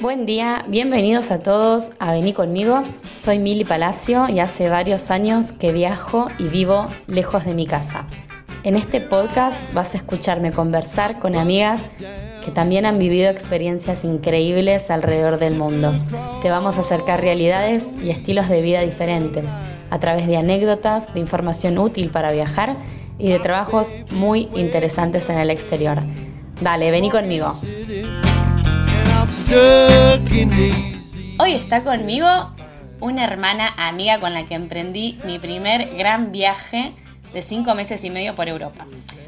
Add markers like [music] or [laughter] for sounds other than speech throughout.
Buen día, bienvenidos a todos a Vení conmigo. Soy Mili Palacio y hace varios años que viajo y vivo lejos de mi casa. En este podcast vas a escucharme conversar con amigas que también han vivido experiencias increíbles alrededor del mundo. Te vamos a acercar realidades y estilos de vida diferentes a través de anécdotas, de información útil para viajar y de trabajos muy interesantes en el exterior. Dale, vení conmigo. Hoy está conmigo una hermana amiga con la que emprendí mi primer gran viaje de cinco meses y medio por Europa.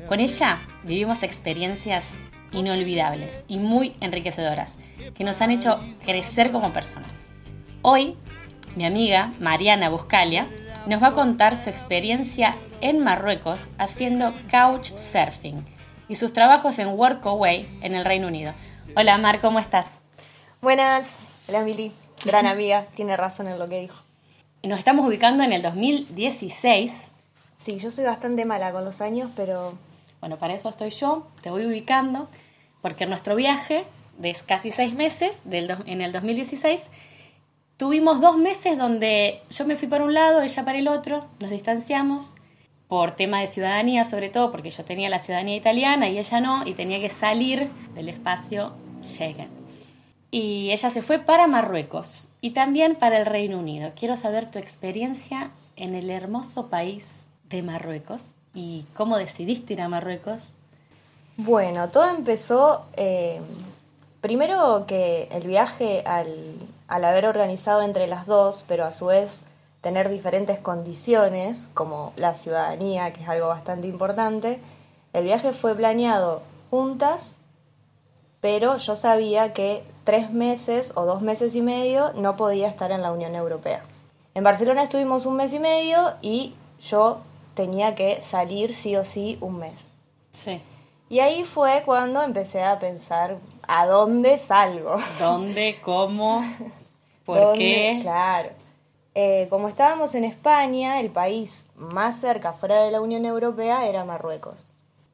Con ella vivimos experiencias inolvidables y muy enriquecedoras que nos han hecho crecer como personas. Hoy, mi amiga Mariana Buscalia nos va a contar su experiencia en Marruecos haciendo couchsurfing y sus trabajos en Workaway en el Reino Unido. Hola Mar, ¿cómo estás? Buenas, hola Mili, gran amiga, tiene razón en lo que dijo. Nos estamos ubicando en el 2016 Sí, yo soy bastante mala con los años, pero... Bueno, para eso estoy yo, te voy ubicando, porque en nuestro viaje de casi seis meses, del en el 2016, tuvimos dos meses donde yo me fui para un lado, ella para el otro, nos distanciamos por tema de ciudadanía sobre todo, porque yo tenía la ciudadanía italiana y ella no, y tenía que salir del espacio Schengen. Y ella se fue para Marruecos y también para el Reino Unido. Quiero saber tu experiencia en el hermoso país de Marruecos y cómo decidiste ir a Marruecos. Bueno, todo empezó eh, primero que el viaje al, al haber organizado entre las dos, pero a su vez tener diferentes condiciones, como la ciudadanía, que es algo bastante importante, el viaje fue planeado juntas, pero yo sabía que tres meses o dos meses y medio no podía estar en la Unión Europea. En Barcelona estuvimos un mes y medio y yo tenía que salir sí o sí un mes. Sí. Y ahí fue cuando empecé a pensar, ¿a dónde salgo? ¿Dónde? ¿Cómo? [laughs] ¿Por qué? Claro. Eh, como estábamos en España, el país más cerca fuera de la Unión Europea era Marruecos.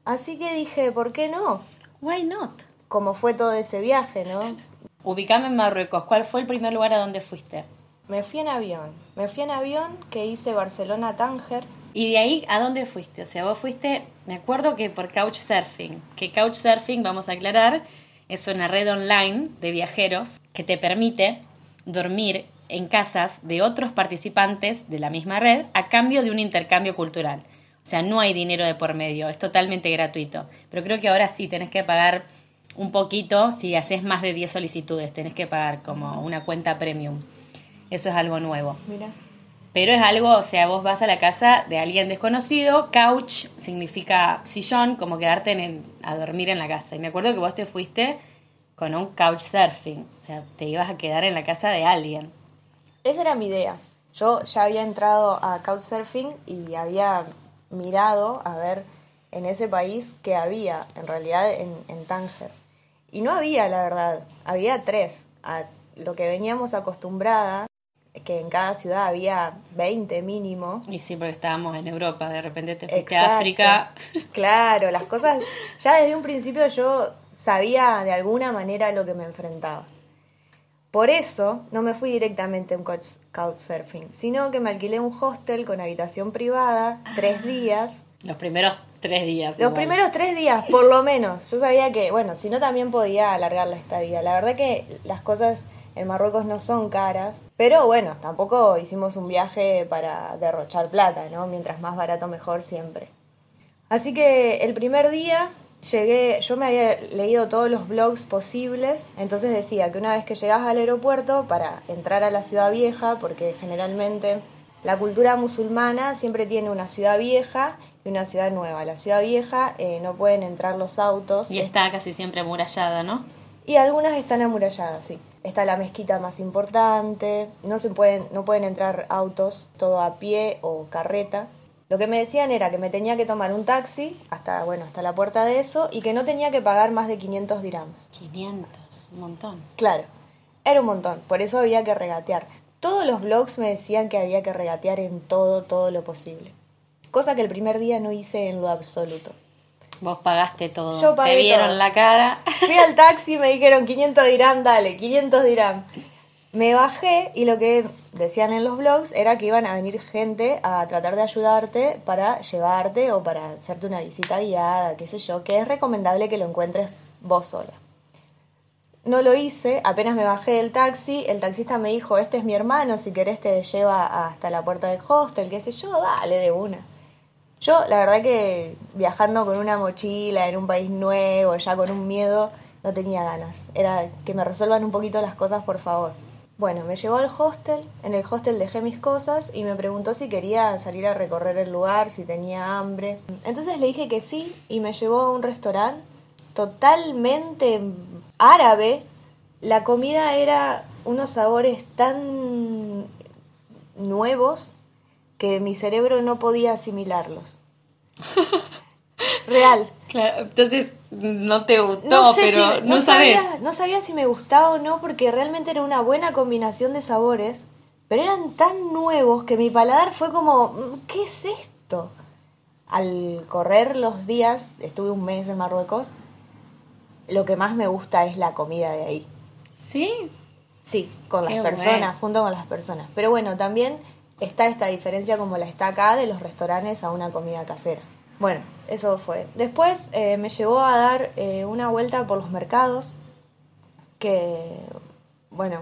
Así que dije, ¿por qué no? Why not? Como fue todo ese viaje, ¿no? Ubicame en Marruecos. ¿Cuál fue el primer lugar a donde fuiste? Me fui en avión. Me fui en avión que hice Barcelona-Tánger ¿Y de ahí a dónde fuiste? O sea, vos fuiste, me acuerdo que por Couchsurfing, que Couchsurfing, vamos a aclarar, es una red online de viajeros que te permite dormir en casas de otros participantes de la misma red a cambio de un intercambio cultural. O sea, no hay dinero de por medio, es totalmente gratuito. Pero creo que ahora sí tenés que pagar un poquito si haces más de 10 solicitudes, tenés que pagar como una cuenta premium. Eso es algo nuevo. Mira. Pero es algo, o sea, vos vas a la casa de alguien desconocido, couch significa sillón, como quedarte en a dormir en la casa. Y me acuerdo que vos te fuiste con un couch surfing, o sea, te ibas a quedar en la casa de alguien. Esa era mi idea. Yo ya había entrado a couchsurfing y había mirado a ver en ese país que había, en realidad en, en Tánger. Y no había, la verdad, había tres. A lo que veníamos acostumbrada que en cada ciudad había 20 mínimo. Y sí, porque estábamos en Europa, de repente te fuiste a África. [laughs] Claro, las cosas, ya desde un principio yo sabía de alguna manera lo que me enfrentaba. Por eso no me fui directamente a un couchsurfing, sino que me alquilé un hostel con habitación privada, tres días. Los primeros tres días. Los primeros tres días, por lo menos. Yo sabía que, bueno, si no también podía alargar la estadía. La verdad que las cosas en Marruecos no son caras, pero bueno, tampoco hicimos un viaje para derrochar plata, ¿no? Mientras más barato mejor siempre. Así que el primer día llegué, yo me había leído todos los blogs posibles, entonces decía que una vez que llegas al aeropuerto para entrar a la ciudad vieja, porque generalmente la cultura musulmana siempre tiene una ciudad vieja y una ciudad nueva. La ciudad vieja eh, no pueden entrar los autos. Y está casi siempre amurallada, ¿no? Y algunas están amuralladas, sí está la mezquita más importante, no se pueden, no pueden entrar autos todo a pie o carreta. Lo que me decían era que me tenía que tomar un taxi hasta, bueno, hasta la puerta de eso y que no tenía que pagar más de 500 dirhams. 500, un montón. Claro, era un montón, por eso había que regatear. Todos los blogs me decían que había que regatear en todo, todo lo posible. Cosa que el primer día no hice en lo absoluto. Vos pagaste todo. Yo pagué Te vieron todo. la cara. Fui al taxi, me dijeron 500 dirán, dale, 500 dirán. Me bajé y lo que decían en los blogs era que iban a venir gente a tratar de ayudarte para llevarte o para hacerte una visita guiada, qué sé yo, que es recomendable que lo encuentres vos sola. No lo hice, apenas me bajé del taxi, el taxista me dijo, este es mi hermano, si querés te lleva hasta la puerta del hostel, qué sé yo, dale de una. Yo, la verdad que viajando con una mochila en un país nuevo, ya con un miedo, no tenía ganas. Era que me resuelvan un poquito las cosas, por favor. Bueno, me llevó al hostel, en el hostel dejé mis cosas y me preguntó si quería salir a recorrer el lugar, si tenía hambre. Entonces le dije que sí y me llevó a un restaurante totalmente árabe. La comida era unos sabores tan nuevos que mi cerebro no podía asimilarlos. [laughs] Real. Claro, entonces no te gustó, No sé pero si- no, sabes. Sabía, no sabía si me gustaba o no porque realmente era una buena combinación de sabores, pero eran tan nuevos que mi paladar fue como, "Mm, ¿qué es esto? Al correr los días, estuve un mes en Marruecos, lo que más me gusta es la comida de ahí. Sí, Sí, con Qué las personas, bueno. junto con las personas. Pero bueno, también está esta diferencia como la está acá de los restaurantes a una comida casera. Bueno, eso fue. Después eh, me llevó a dar eh, una vuelta por los mercados, que, bueno,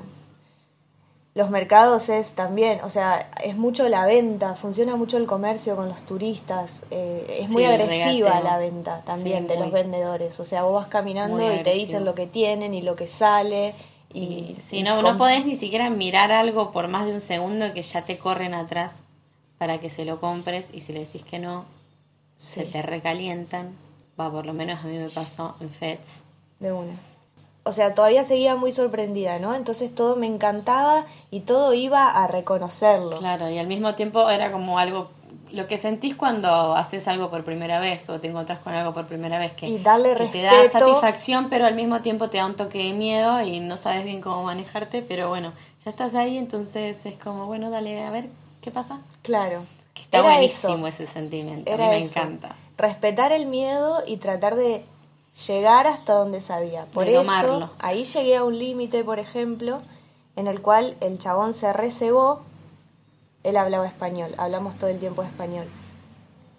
los mercados es también, o sea, es mucho la venta, funciona mucho el comercio con los turistas, eh, es Sí, muy agresiva la venta también Sí, de muy. los vendedores, o sea, vos vas caminando y te dicen lo que tienen y lo que sale. Y, y no, no podés ni siquiera mirar algo por más de un segundo que ya te corren atrás para que se lo compres y si le decís que no, se te recalientan. Va, por lo menos a mí me pasó en FEDS. De una. O sea, todavía seguía muy sorprendida, ¿no? Entonces todo me encantaba y todo iba a reconocerlo. Claro, y al mismo tiempo era como algo, lo que sentís cuando haces algo por primera vez o te encontrás con algo por primera vez que, Y darle que te da satisfacción, pero al mismo tiempo te da un toque de miedo y no sabes bien cómo manejarte, pero bueno, ya estás ahí, entonces es como, bueno, dale, a ver, ¿qué pasa? Claro. Que está Era buenísimo eso. ese sentimiento, a mí me eso. encanta. Respetar el miedo y tratar de llegar hasta donde sabía. Por De eso, ahí llegué a un límite, por ejemplo, en el cual el chabón se recebó. Él hablaba español, hablamos todo el tiempo español.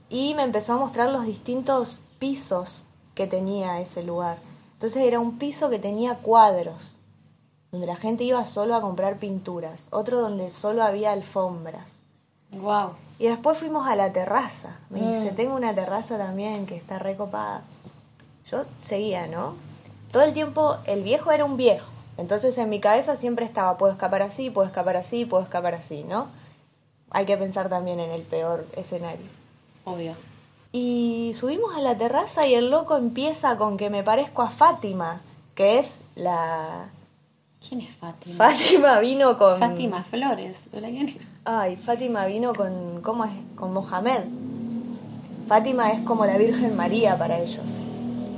Y me empezó a mostrar los distintos pisos que tenía ese lugar. Entonces era un piso que tenía cuadros, donde la gente iba solo a comprar pinturas. Otro donde solo había alfombras. Wow. Y después fuimos a la terraza. Me Mm. dice, tengo una terraza también que está recopada. Yo seguía, ¿no? Todo el tiempo el viejo era un viejo. Entonces en mi cabeza siempre estaba, puedo escapar así, puedo escapar así, puedo escapar así, ¿no? Hay que pensar también en el peor escenario. Obvio. Y subimos a la terraza y el loco empieza con que me parezco a Fátima, que es la... ¿Quién es Fátima? Fátima vino con... Fátima Flores. Hola, ¿quién es? Ay, Fátima vino con, ¿cómo es? Con Mohamed. Fátima es como la Virgen María para ellos.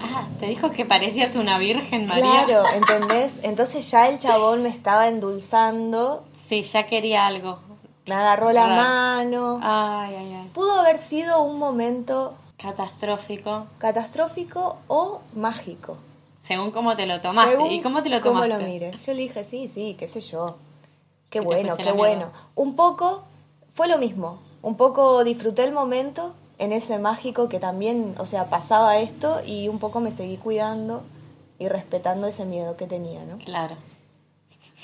Ah, te dijo que parecías una virgen, María. Claro, [laughs] ¿entendés? Entonces ya el chabón me estaba endulzando, Sí, ya quería algo. me agarró la mano. Ay, ay, ay. Pudo haber sido un momento Catastrófico. catastrófico o mágico. Según cómo te lo tomaste. Según ¿Y cómo te lo cómo tomaste? lo mires. Yo le dije, sí, sí, qué sé yo. Qué bueno, qué bueno. mierda. Un poco, fue lo mismo. Un poco disfruté el momento en ese mágico que también, o sea, pasaba esto y un poco me seguí cuidando y respetando ese miedo que tenía, ¿no? Claro.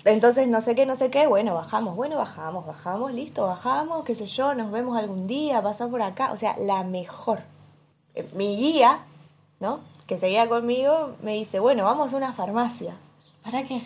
Entonces, no sé qué, no sé qué, bueno, bajamos, bueno, bajamos, bajamos, listo, bajamos, qué sé yo, nos vemos algún día, pasar por acá, o sea, la mejor. Eh, Mi guía, ¿no? Que seguía conmigo, me dice, bueno, vamos a una farmacia ¿Para qué?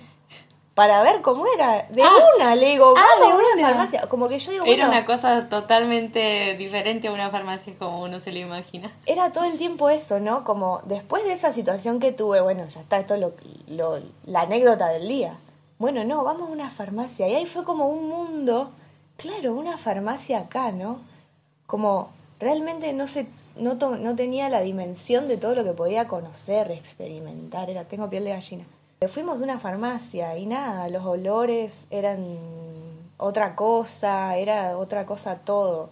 para ver cómo era. De Ah. una, le digo, Ah, vamos de a una una. farmacia. Como que yo digo, Era bueno, una cosa totalmente diferente a una farmacia como uno se lo imagina. era todo el tiempo eso, ¿no? Como después de esa situación que tuve, bueno, ya está, esto es lo, lo- la anécdota del día. Bueno, no, vamos a una farmacia. Y ahí fue como un mundo, claro, una farmacia acá, ¿no? Como realmente no se, no, no tenía la dimensión de todo lo que podía conocer, experimentar. Era, tengo piel de gallina. Fuimos a una farmacia y nada, los olores eran otra cosa, era otra cosa todo.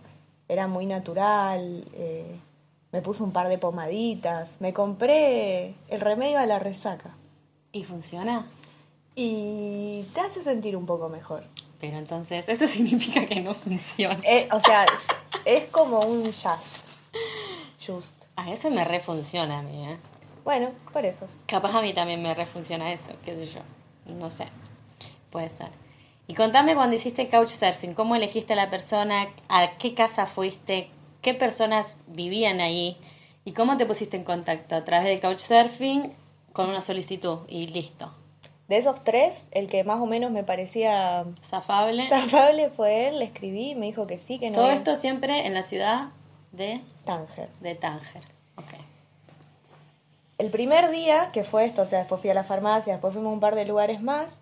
Era muy natural. eh, me puse un par de pomaditas, me compré el remedio a la resaca. ¿Y funciona? Y te hace sentir un poco mejor. Pero entonces, eso [laughs] significa que no funciona. Eh, o sea, es como un just. Just. A ese me refunciona a mí, ¿eh? Bueno, por eso. Capaz a mí también me refunciona eso, qué sé yo. No sé. Puede ser. Y contame cuando hiciste couchsurfing, ¿cómo elegiste a la persona? ¿A qué casa fuiste? ¿Qué personas vivían ahí? ¿Y cómo te pusiste en contacto? ¿A través de couchsurfing? Con una solicitud y listo. De esos tres, el que más o menos me parecía Zafable. [laughs] zafable fue él, le escribí, me dijo que sí, que no. Todo había- esto siempre en la ciudad de, Tánger. de Tánger. Ok. El primer día que fue esto, o sea, después fui a la farmacia, después fuimos a un par de lugares más.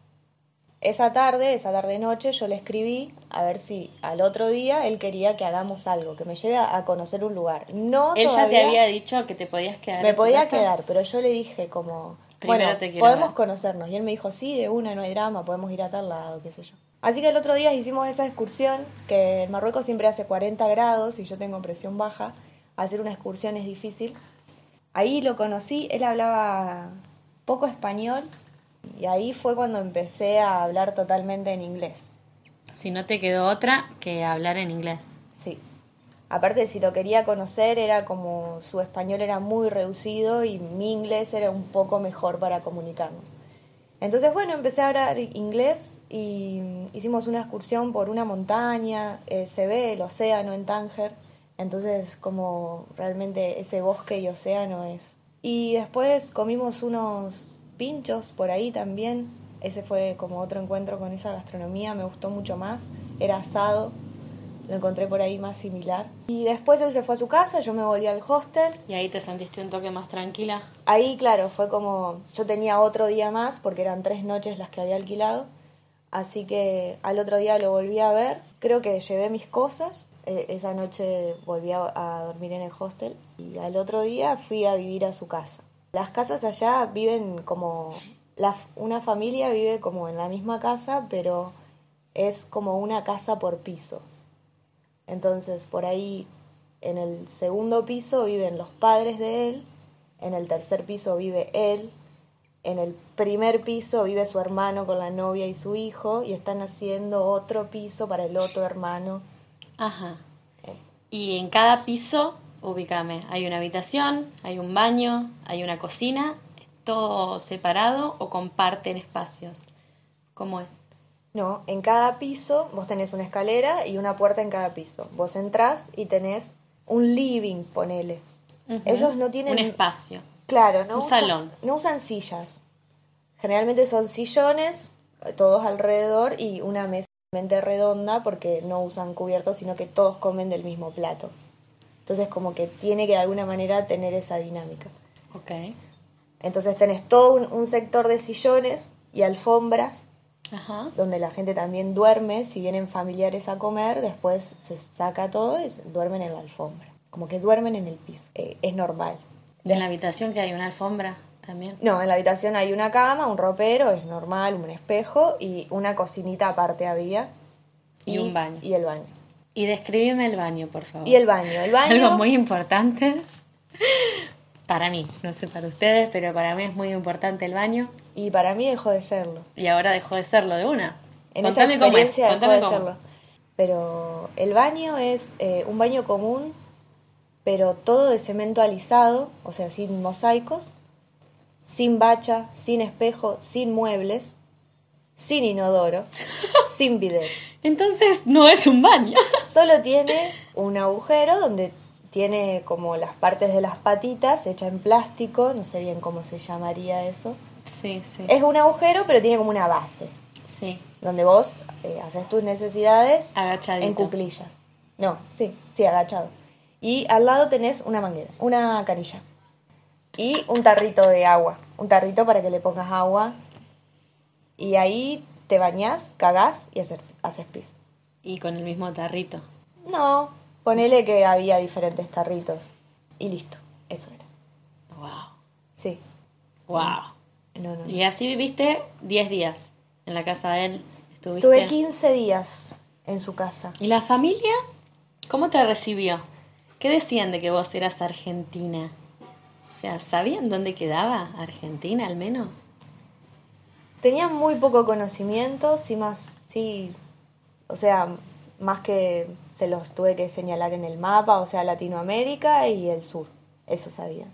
Esa tarde, esa tarde noche, yo le escribí a ver si al otro día él quería que hagamos algo, que me lleve a conocer un lugar. No Él ya te había dicho que te podías quedar. Me podía quedar, pero yo le dije como, Primero bueno, te quiero podemos ver. conocernos. Y él me dijo, sí, de una, no hay drama, podemos ir a tal lado, qué sé yo. Así que el otro día hicimos esa excursión, que en Marruecos siempre hace 40 grados y yo tengo presión baja. Hacer una excursión es difícil. Ahí lo conocí, él hablaba poco español y ahí fue cuando empecé a hablar totalmente en inglés. Si no te quedó otra que hablar en inglés. Sí. Aparte, si lo quería conocer, era como su español era muy reducido y mi inglés era un poco mejor para comunicarnos. Entonces, bueno, empecé a hablar inglés y hicimos una excursión por una montaña, eh, se ve el océano en Tánger, entonces como realmente ese bosque y océano es. Y después comimos unos pinchos por ahí también, ese fue como otro encuentro con esa gastronomía, me gustó mucho más, era asado, lo encontré por ahí más similar. Y después él se fue a su casa, yo me volví al hostel. Y ahí te sentiste un toque más tranquila. Ahí, claro, fue como yo tenía otro día más porque eran tres noches las que había alquilado. Así que al otro día lo volví a ver. Creo que llevé mis cosas. Eh, esa noche volví a, a dormir en el hostel. Y al otro día fui a vivir a su casa. Las casas allá viven como... La, una familia vive como en la misma casa, pero es como una casa por piso. Entonces, por ahí, en el segundo piso viven los padres de él, en el tercer piso vive él, en el primer piso vive su hermano con la novia y su hijo, y están haciendo otro piso para el otro hermano. Ajá. Y en cada piso, ubícame, hay una habitación, hay un baño, hay una cocina, ¿es todo separado o comparten espacios? ¿Cómo es? No, en cada piso vos tenés una escalera y una puerta en cada piso. Vos entrás y tenés un living, ponele. Ellos no tienen- Un espacio. Claro, no Un usan, salón. no usan sillas. Generalmente son sillones, eh, todos alrededor, y una mesa realmente redonda porque no usan cubiertos, sino que todos comen del mismo plato. Entonces como que tiene que de alguna manera tener esa dinámica. Ok. Entonces tenés todo un, un sector de sillones y alfombras Ajá. donde la gente también duerme, si vienen familiares a comer, después se saca todo y duermen en la alfombra. Como que duermen en el piso. Eh, es normal. ¿Y en la habitación que hay una alfombra también? No, en la habitación hay una cama, un ropero, es normal, un espejo y una cocinita aparte había. Y un baño. Y el baño. Y describime el baño, por favor. Y el baño. El [laughs] baño. Algo muy importante para mí, no sé para ustedes, pero para mí es muy importante el baño Y para mí dejó de serlo. y ahora dejó de serlo de una. En Contame esa cómo es, experiencia dejó de cómo. serlo. Pero el baño es eh, un baño común, pero todo de cemento alisado, o sea, sin mosaicos, sin bacha, sin espejo, sin muebles, sin inodoro, [laughs] sin bidet. Entonces no es un baño. Solo tiene un agujero donde tiene como las partes de las patitas hecha en plástico, no sé bien cómo se llamaría eso. Sí, sí. Es un agujero, pero tiene como una base, Sí, donde vos eh, haces tus necesidades agachadito. en cuclillas. No, sí, sí, agachado. Y al lado tenés una manguera, una canilla. Y un tarrito de agua, un tarrito para que le pongas agua. Y ahí te bañás, cagás y hacer- haces pis. Y con el mismo tarrito. No, ponele que había diferentes tarritos. Y listo, eso era. Wow. Sí. Wow. No, no. Y así viviste 10 días en la casa de él. Estuviste. Tuve 15 días en su casa. ¿Y la familia? ¿Cómo te recibió? ¿Qué decían de que vos eras argentina? O sea, ¿sabían dónde quedaba Argentina al menos? Tenían muy poco conocimiento, sí más, sí, o sea, más que se los tuve que señalar en el mapa, o sea, Latinoamérica y el sur, eso sabían.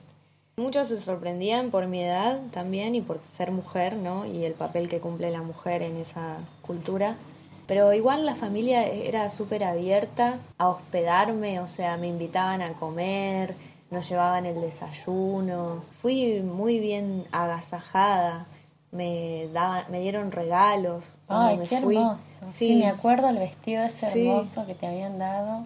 Muchos se sorprendían por mi edad también y por ser mujer, ¿no? Y el papel que cumple la mujer en esa cultura. Pero igual la familia era súper abierta a hospedarme, o sea, me invitaban a comer, nos llevaban el desayuno. Fui muy bien agasajada me daban, me dieron regalos. Ay, me qué fui. hermoso. Sí. me acuerdo el vestido ese Sí. hermoso que te habían dado.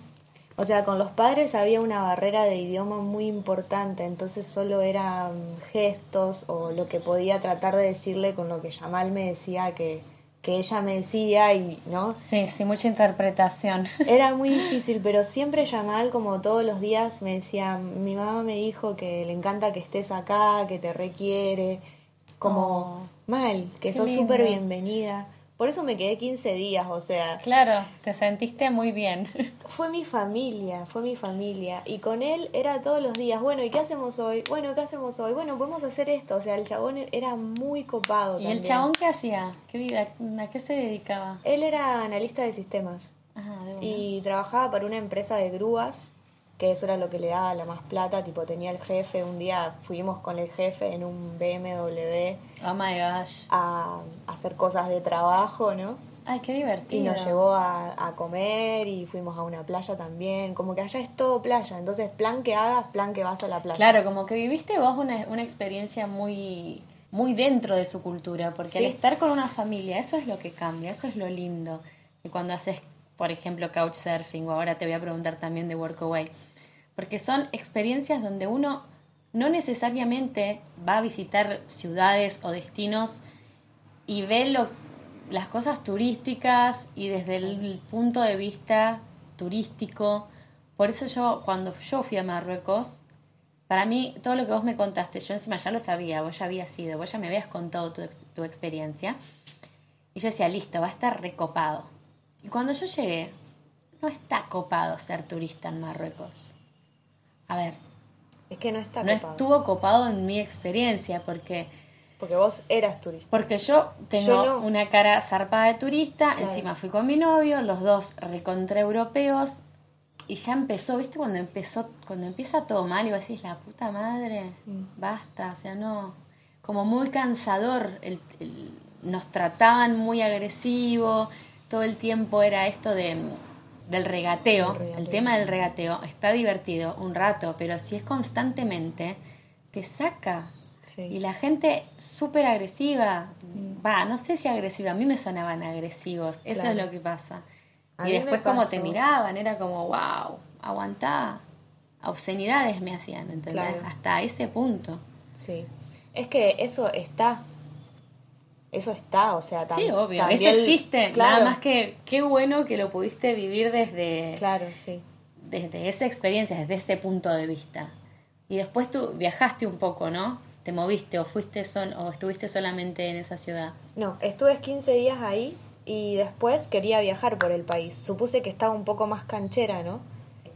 O sea, con los padres había una barrera de idioma muy importante, entonces solo eran gestos o lo que podía tratar de decirle con lo que Yamal me decía que, que ella me decía y, ¿no? Sí, sí, mucha interpretación. [laughs] Era muy difícil, pero siempre Yamal, como todos los días, me decía, mi mamá me dijo que le encanta que estés acá, que te requiere, como Oh, mal, que sos súper bienvenida. Por eso me quedé 15 días, o sea, Claro, te sentiste muy bien. [laughs] fue mi familia, fue mi familia. Y con él era todos los días, bueno, ¿y qué hacemos hoy? Bueno, ¿qué hacemos hoy? Bueno, podemos hacer esto. O sea, el chabón era muy copado. ¿Y el chabón qué hacía? ¿Qué, vida- ¿A qué se dedicaba? Él era analista de sistemas Ah, de y trabajaba para una empresa de grúas, que eso era lo que le daba la más plata. Tipo, tenía el jefe, un día fuimos con el jefe en un BMW Oh my gosh. a hacer cosas de trabajo, ¿no? Ay, qué Y divertido. nos llevó a, a comer y fuimos a una playa también. Como que allá es todo playa. Entonces, plan que hagas, plan que vas a la playa. Claro, como que viviste vos una, una experiencia muy, muy dentro de su cultura, porque Sí. al estar con una familia, eso es lo que cambia, eso es lo lindo. Y cuando haces, por ejemplo, couchsurfing, o ahora te voy a preguntar también de Workaway, porque son experiencias donde uno no necesariamente va a visitar ciudades o destinos y ve lo, las cosas turísticas y desde el punto de vista turístico. Por eso yo, cuando yo fui a Marruecos, para mí, todo lo que vos me contaste, yo encima ya lo sabía, vos ya habías ido, vos ya me habías contado tu, tu experiencia. Y yo decía, listo, va a estar recopado. Y cuando yo llegué, no está copado ser turista en Marruecos. A ver, Es que no está no copado. estuvo copado en mi experiencia, porque, Porque vos eras turista. porque yo tengo Yo no. una cara zarpada de turista, Claro. encima fui con mi novio, los dos recontra europeos, y ya empezó, ¿viste? Cuando empezó, cuando empieza todo mal y vos decís, la puta madre, Mm. basta, o sea, no, como muy cansador, el- el- nos trataban muy agresivo, todo el tiempo era esto de del regateo, El regateo. el tema del regateo está divertido un rato, pero si es constantemente, te saca. Sí. Y la gente súper agresiva, va, no sé si agresiva, a mí me sonaban agresivos, eso Claro. es lo que pasa. A y después como te miraban, era como, wow, aguantá. Obscenidades me hacían, ¿entendés? Claro. Hasta ese punto. Sí. Es que eso está. Eso está, o sea, tam- sí, obvio, también- eso existe. Claro, Nada más que qué bueno que lo pudiste vivir desde, Claro, sí. desde esa experiencia, desde ese punto de vista. Y después tú viajaste un poco, ¿no? Te moviste o fuiste sol o estuviste solamente en esa ciudad. No, estuve 15 días ahí y después quería viajar por el país. Supuse que estaba un poco más canchera, ¿no?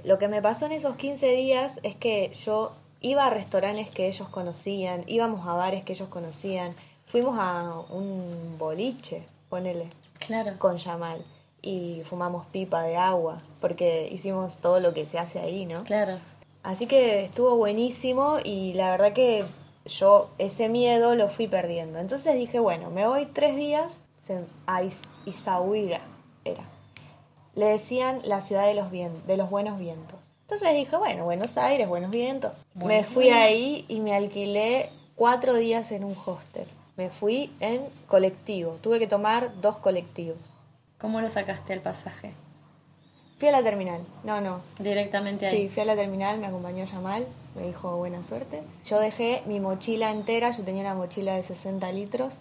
Lo que me pasó en esos 15 días es que yo iba a restaurantes que ellos conocían, íbamos a bares que ellos conocían, fuimos a un boliche, ponele, Claro. con Yamal y fumamos pipa de agua, porque hicimos todo lo que se hace ahí, ¿no? Claro. Así que estuvo buenísimo y la verdad que yo ese miedo lo fui perdiendo. Entonces dije, bueno, me voy tres días a Is- Isahuira, era. Le decían la ciudad de los, vien- de los buenos vientos. Entonces dije, bueno, Buenos Aires, buenos vientos. me fui ahí y me alquilé cuatro días en un hostel. Me fui en colectivo. Tuve que tomar dos colectivos. ¿Cómo lo sacaste el pasaje? Fui a la terminal. No, no, Directamente ahí. Sí, fui a la terminal, me acompañó Yamal, me dijo buena suerte. Yo dejé mi mochila entera, yo tenía una mochila de 60 litros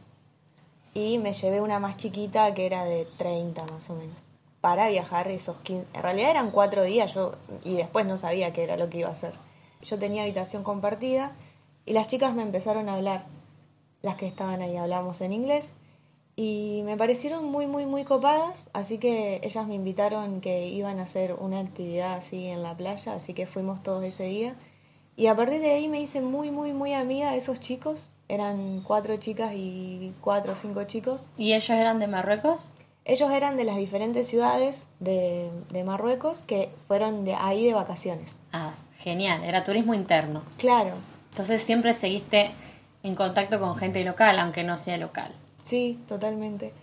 y me llevé una más chiquita que era de 30 más o menos, para viajar esos 15. En realidad eran cuatro días yo y después no sabía qué era lo que iba a hacer. Yo tenía habitación compartida y las chicas me empezaron a hablar, las que estaban ahí hablamos en inglés y me parecieron muy, muy, muy copadas, así que ellas me invitaron que iban a hacer una actividad así en la playa, así que fuimos todos ese día. Y a partir de ahí me hice muy, muy, muy amiga de esos chicos. Eran cuatro chicas y cuatro o cinco chicos. ¿Y ellos eran de Marruecos? Ellos eran de las diferentes ciudades de, de Marruecos que fueron de ahí de vacaciones. Ah, genial, era turismo interno. Claro. Entonces siempre seguiste en contacto con gente local, aunque no sea local. Sí, totalmente.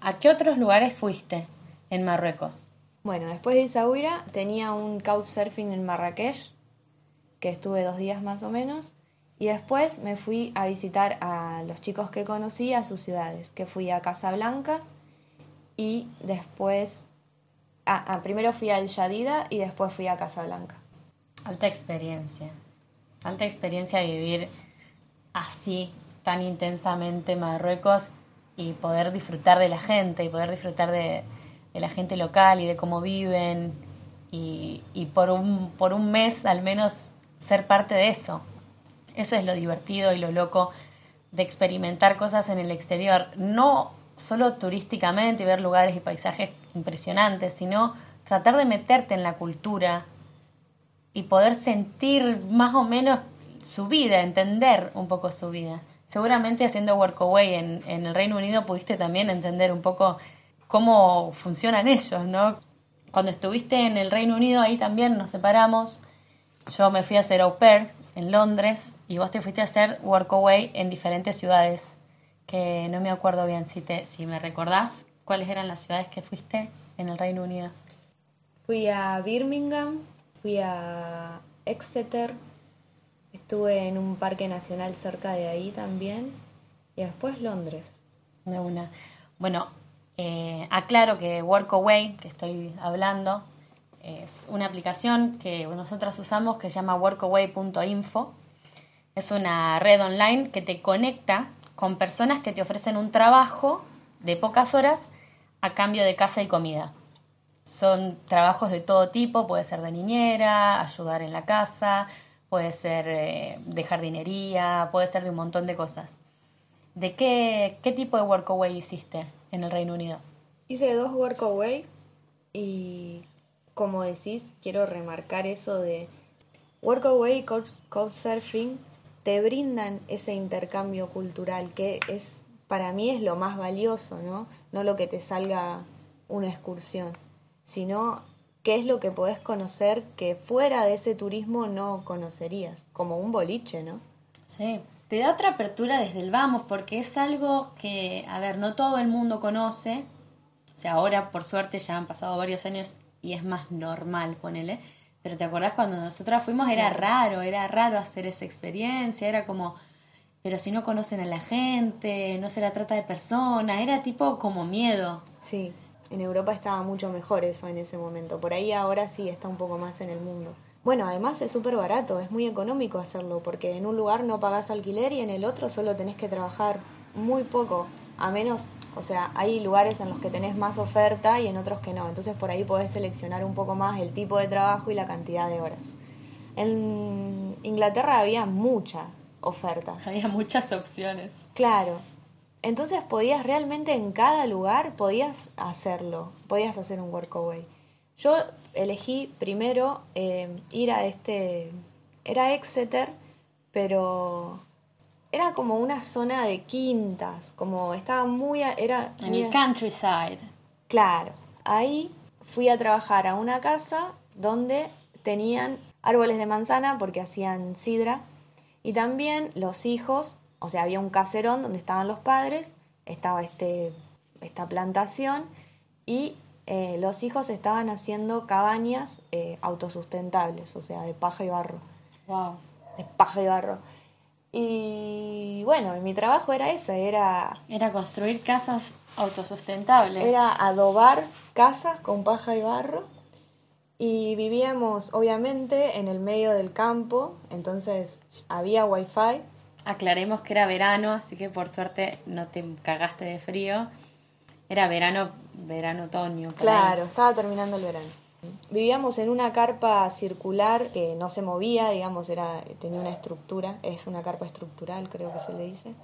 ¿A qué otros lugares fuiste en Marruecos? Bueno, después de Isaúira tenía un couchsurfing en Marrakech, que estuve dos días más o menos, y después me fui a visitar a los chicos que conocí a sus ciudades, que fui a Casablanca y después, ah, ah, primero fui a El Yadida y después fui a Casablanca. Alta experiencia, alta experiencia vivir así, tan intensamente Marruecos y poder disfrutar de la gente y poder disfrutar de, la gente local y de cómo viven y, por, un, por un mes al menos ser parte de eso. Eso es lo divertido y lo loco de experimentar cosas en el exterior, no solo turísticamente y ver lugares y paisajes impresionantes, sino tratar de meterte en la cultura y poder sentir más o menos su vida, entender un poco su vida seguramente haciendo Workaway en, en el Reino Unido pudiste también entender un poco cómo funcionan ellos, ¿no? Cuando estuviste en el Reino Unido, ahí también nos separamos. Yo me fui a hacer au pair en Londres y vos te fuiste a hacer Workaway en diferentes ciudades, que no me acuerdo bien si, te, si me recordás cuáles eran las ciudades que fuiste en el Reino Unido. Fui a Birmingham, fui a Exeter, Estuve en un parque nacional cerca de ahí también. Y después Londres. Bueno, eh, aclaro que Workaway, que estoy hablando, es una aplicación que nosotras usamos que se llama workaway.info. Es una red online que te conecta con personas que te ofrecen un trabajo de pocas horas a cambio de casa y comida. Son trabajos de todo tipo, puede ser de niñera, ayudar en la casa, puede ser eh, de jardinería, puede ser de un montón de cosas. ¿De qué, qué tipo de workaway hiciste en el Reino Unido? Hice dos workaway y como decís, quiero remarcar eso de workaway y couchsurfing te brindan ese intercambio cultural que es para mí es lo más valioso, ¿no? No lo que te salga una excursión, sino qué es lo que podés conocer que fuera de ese turismo no conocerías, como un boliche, ¿no? Sí, te da otra apertura desde el vamos, porque es algo que, a ver, no todo el mundo conoce. O sea, ahora por suerte ya han pasado varios años y es más normal, ponele. Pero te acordás cuando nosotras fuimos era raro, era raro hacer esa experiencia, era como, pero si no conocen a la gente, no se la trata de personas, era tipo como miedo. Sí. En Europa estaba mucho mejor eso en ese momento. Por ahí ahora sí está un poco más en el mundo. Bueno, además es súper barato, es muy económico hacerlo, porque en un lugar no pagas alquiler y en el otro solo tenés que trabajar muy poco, a menos, o sea, hay lugares en los que tenés más oferta y en otros que no, entonces por ahí podés seleccionar un poco más el tipo de trabajo y la cantidad de horas. En Inglaterra había mucha oferta. Había muchas opciones. Claro, entonces podías realmente en cada lugar, podías hacerlo, podías hacer un workaway. Yo elegí primero eh, ir a este, era Exeter, pero era como una zona de quintas, como estaba muy... Era en el countryside. Claro, ahí fui a trabajar a una casa donde tenían árboles de manzana porque hacían sidra y también los hijos o sea, había un caserón donde estaban los padres, estaba este, esta plantación y eh, los hijos estaban haciendo cabañas eh, autosustentables, o sea, de paja y barro. Wow. De paja y barro. Y bueno, mi trabajo era ese, era... Era construir casas autosustentables. Era adobar casas con paja y barro. Y vivíamos, obviamente, en el medio del campo, entonces había wifi, Aclaremos que era verano, así que por suerte no te cagaste de frío. Era verano, verano, otoño. claro, estaba terminando el verano. Vivíamos en una carpa circular que no se movía, digamos, era, tenía una estructura, es una carpa estructural, creo que se le dice.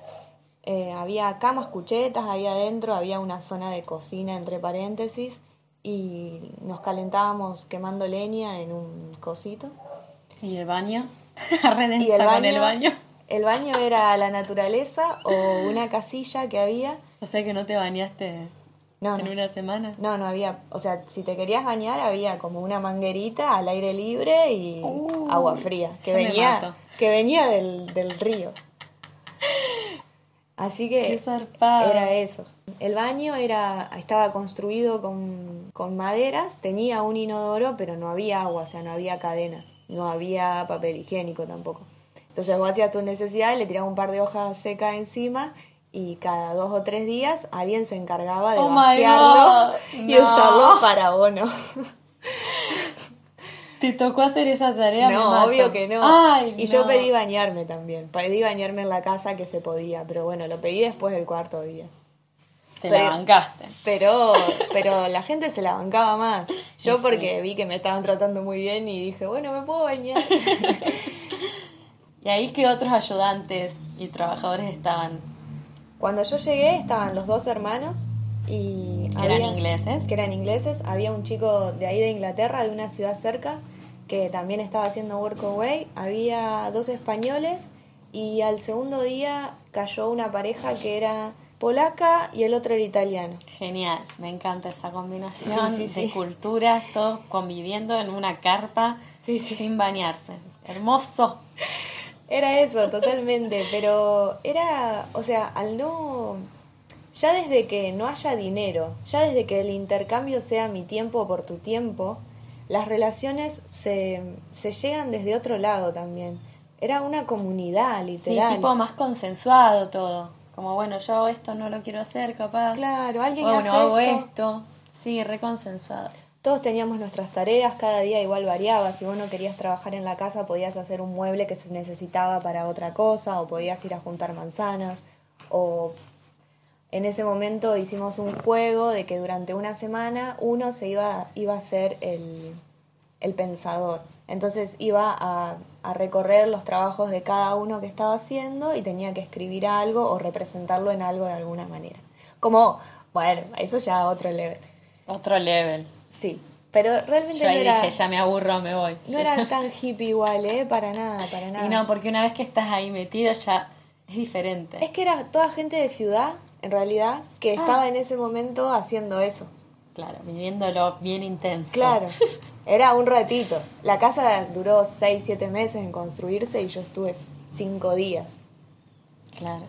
Eh, había camas cuchetas ahí adentro, había una zona de cocina entre paréntesis y nos calentábamos quemando leña en un cosito. ¿Y el baño? [laughs] y el baño, el baño. El baño era la naturaleza o una casilla que había. O sea que no te bañaste en una semana. No, no había. O sea, si te querías bañar había como una manguerita al aire libre y uh, agua fría que venía que venía del, del río. Así que era eso. El baño era, estaba construido con, con, maderas, tenía un inodoro, pero no había agua, o sea, no había cadena, no había papel higiénico tampoco. Entonces vos hacías tu necesidad, le tirabas un par de hojas secas encima y cada dos o tres días alguien se encargaba de oh vaciarlo y usarlo para abono. ¿Te tocó hacer esa tarea? No, obvio que no. y yo pedí bañarme también. Pedí bañarme en la casa que se podía, pero bueno, lo pedí después del cuarto día. Te la bancaste. Pero, pero la gente se la bancaba más. Yo porque vi que me estaban tratando muy bien y dije, bueno, me puedo bañar. [laughs] ¿Y ahí qué otros ayudantes y trabajadores estaban? Cuando yo llegué estaban los dos hermanos y que eran ingleses. Que eran ingleses. Había un chico de ahí de Inglaterra, de una ciudad cerca, que también estaba haciendo workaway. Había dos españoles y al segundo día cayó una pareja que era polaca y el otro era italiano. Genial, me encanta esa combinación de culturas, todos conviviendo en una carpa sin bañarse. Hermoso. Era eso, totalmente, pero era, o sea, al no ya desde que no haya dinero, ya desde que el intercambio sea mi tiempo por tu tiempo, las relaciones se, se llegan desde otro lado también. Era una comunidad, literal. Sí, tipo más consensuado todo. Como, bueno, yo hago esto, no lo quiero hacer, capaz. Claro, alguien bueno, hace hago esto. Sí, reconsensuado. Todos teníamos nuestras tareas, cada día igual variaba. Si vos no querías trabajar en la casa, podías hacer un mueble que se necesitaba para otra cosa, o podías ir a juntar manzanas, o en ese momento hicimos un juego de que durante una semana uno se iba, iba a ser el, pensador. Entonces iba a, a, recorrer los trabajos de cada uno que estaba haciendo y tenía que escribir algo o representarlo en algo de alguna manera. Como, bueno, eso ya otro level. Otro level. Sí, pero realmente Yo ahí dije, ya me aburro, me voy. No era tan hippie igual, ¿eh? Para nada, para nada. Y no, porque una vez que estás ahí metido ya es diferente. Es que era toda gente de ciudad en realidad, que ah. estaba en ese momento haciendo eso. Claro, viviéndolo bien intenso. Claro, [laughs] era un ratito. La casa duró 6, 7 meses en construirse y yo estuve 5 días. Claro.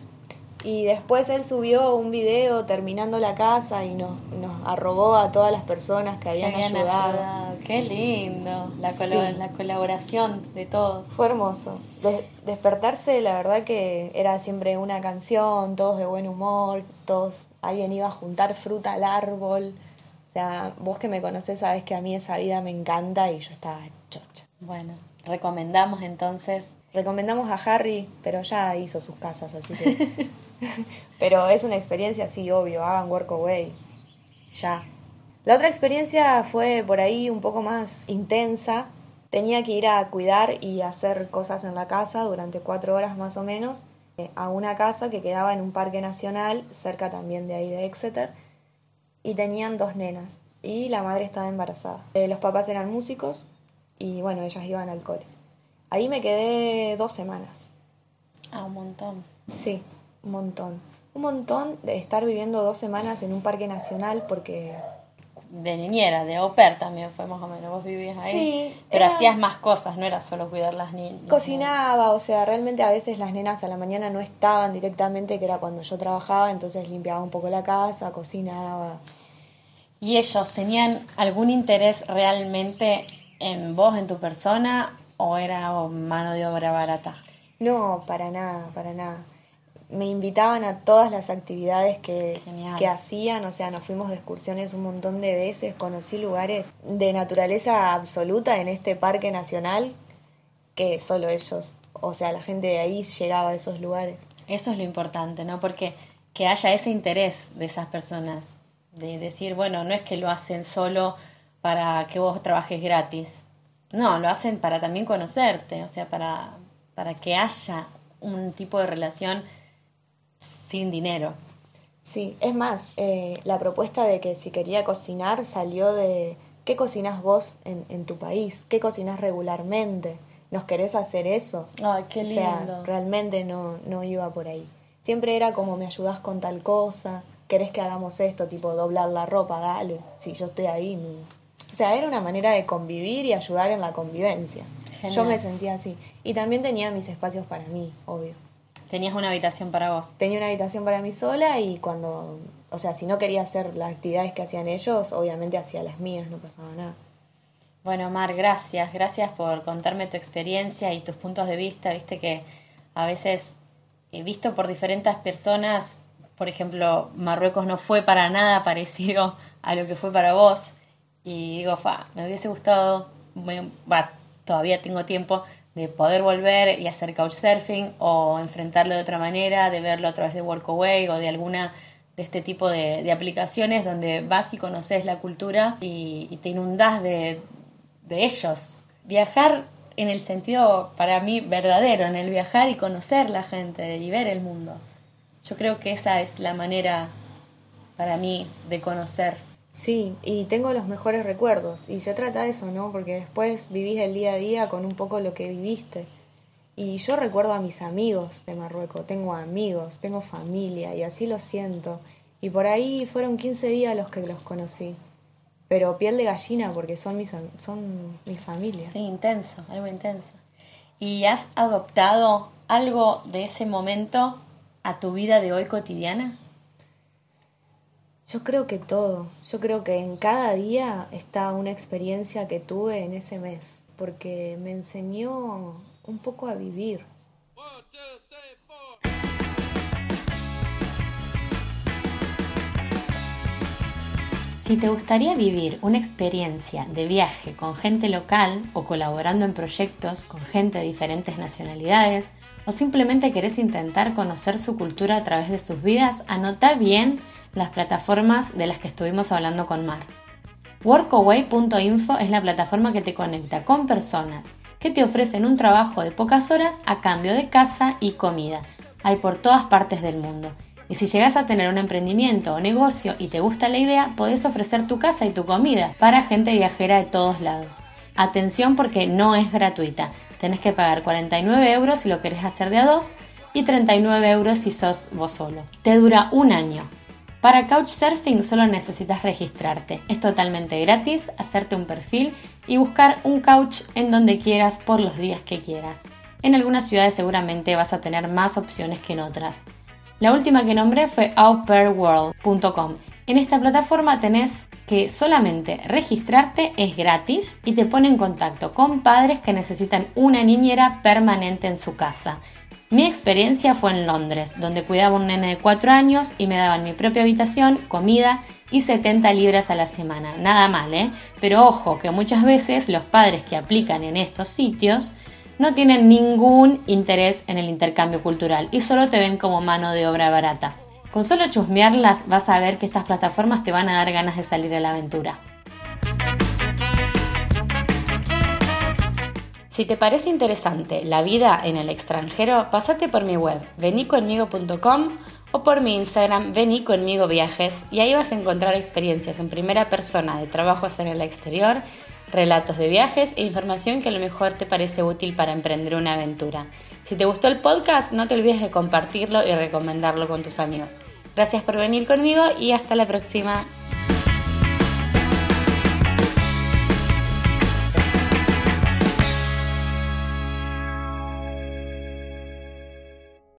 Y después él subió un video terminando la casa y nos, nos arrobó a todas las personas que habían, ayudado. Qué lindo, la, la colaboración de todos. Fue hermoso. despertarse, la verdad que era siempre una canción, todos de buen humor, todos, alguien iba a juntar fruta al árbol. O sea, vos que me conocés sabés que a mí esa vida me encanta y yo estaba chocha. Bueno, recomendamos entonces. Recomendamos a Harry, pero ya hizo sus casas, así que... [laughs] [laughs] Pero es una experiencia, sí, obvio, hagan workaway. Ya. La otra experiencia fue por ahí un poco más intensa. Tenía que ir a cuidar y hacer cosas en la casa durante cuatro horas más o menos eh, a una casa que quedaba en un parque nacional, cerca también de ahí de Exeter, y tenían dos nenas y la madre estaba embarazada. Eh, los papás eran músicos y bueno, ellas iban al cole. Ahí me quedé dos semanas. Ah, un montón. Sí, un montón. Un montón de estar viviendo dos semanas en un parque nacional porque... De niñera, de au pair también fue más o menos. Vos vivías ahí. Sí, pero hacías más cosas, no era solo cuidar las niñas. Cocinaba, o sea, realmente a veces las nenas a la mañana no estaban directamente, que era cuando yo trabajaba, entonces limpiaba un poco la casa, cocinaba. ¿Y ellos tenían algún interés realmente en vos, en tu persona, o era mano de obra barata? No, para nada, para nada me invitaban a todas las actividades que, que, hacían, o sea, nos fuimos de excursiones un montón de veces, conocí lugares de naturaleza absoluta en este parque nacional que solo ellos, o sea, la gente de ahí llegaba a esos lugares. Eso es lo importante, ¿no? Porque que haya ese interés de esas personas, de decir, bueno, no es que lo hacen solo para que vos trabajes gratis, no, lo hacen para también conocerte, o sea, para, para que haya un tipo de relación sin dinero. Sí, es más, eh, la propuesta de que si quería cocinar salió de ¿qué cocinas vos en, en tu país? ¿Qué cocinas regularmente? ¿Nos querés hacer eso? Ay, qué lindo. O sea, realmente no, no iba por ahí. Siempre era como me ayudás con tal cosa, querés que hagamos esto, tipo doblar la ropa, dale, si yo estoy ahí. O sea, era una manera de convivir y ayudar en la convivencia. Yo me sentía así. Y también tenía mis espacios para mí, obvio. Tenías una habitación para vos. Tenía una habitación para mí sola y cuando, o sea, si no quería hacer las actividades que hacían ellos, obviamente hacía las mías, no pasaba nada. Bueno, Mar, gracias. Gracias por contarme tu experiencia y tus puntos de vista. Viste que a veces, he visto por diferentes personas, por ejemplo, Marruecos no fue para nada [laughs] parecido a lo que fue para vos. Y digo, fa, me hubiese gustado, va, todavía tengo tiempo de poder volver y hacer couchsurfing o enfrentarlo de otra manera, de verlo a través de Workaway o de alguna de este tipo de, aplicaciones donde vas y conoces la cultura y, te inundas de, de ellos. Viajar en el sentido para mí verdadero, en el viajar y conocer la gente y ver el mundo. Yo creo que esa es la manera para mí de conocer Sí, y tengo los mejores recuerdos. Y se trata de eso, ¿no? Porque después vivís el día a día con un poco lo que viviste. Y yo recuerdo a mis amigos de Marruecos. Tengo amigos, tengo familia y así lo siento. Y por ahí fueron 15 días los que los conocí. Pero piel de gallina porque son, mis, son mi familia. Sí, intenso, algo intenso. ¿Y has adoptado algo de ese momento a tu vida de hoy cotidiana? Yo creo que todo. Yo creo que en cada día está una experiencia que tuve en ese mes, porque me enseñó un poco a vivir. Si te gustaría vivir una experiencia de viaje con gente local o colaborando en proyectos con gente de diferentes nacionalidades, o simplemente querés intentar conocer su cultura a través de sus vidas, anota bien las plataformas de las que estuvimos hablando con Mar. Workaway.info es la plataforma que te conecta con personas que te ofrecen un trabajo de pocas horas a cambio de casa y comida. Hay por todas partes del mundo. Y si llegas a tener un emprendimiento o negocio y te gusta la idea, podés ofrecer tu casa y tu comida para gente viajera de todos lados. Atención porque no es gratuita. Tenés que pagar 49 euros si lo querés hacer de a dos y 39 euros si sos vos solo. Te dura un año. Para Couchsurfing solo necesitas registrarte. Es totalmente gratis, hacerte un perfil y buscar un couch en donde quieras por los días que quieras. En algunas ciudades seguramente vas a tener más opciones que en otras. La última que nombré fue outpairworld.com. En esta plataforma tenés que solamente registrarte es gratis y te pone en contacto con padres que necesitan una niñera permanente en su casa. Mi experiencia fue en Londres, donde cuidaba un nene de 4 años y me daban mi propia habitación, comida y 70 libras a la semana. Nada mal, ¿eh? Pero ojo que muchas veces los padres que aplican en estos sitios no tienen ningún interés en el intercambio cultural y solo te ven como mano de obra barata. Con solo chusmearlas vas a ver que estas plataformas te van a dar ganas de salir a la aventura. Si te parece interesante la vida en el extranjero, pásate por mi web veniconmigo.com o por mi Instagram Vení conmigo viajes y ahí vas a encontrar experiencias en primera persona de trabajos en el exterior, relatos de viajes e información que a lo mejor te parece útil para emprender una aventura. Si te gustó el podcast, no te olvides de compartirlo y recomendarlo con tus amigos. Gracias por venir conmigo y hasta la próxima.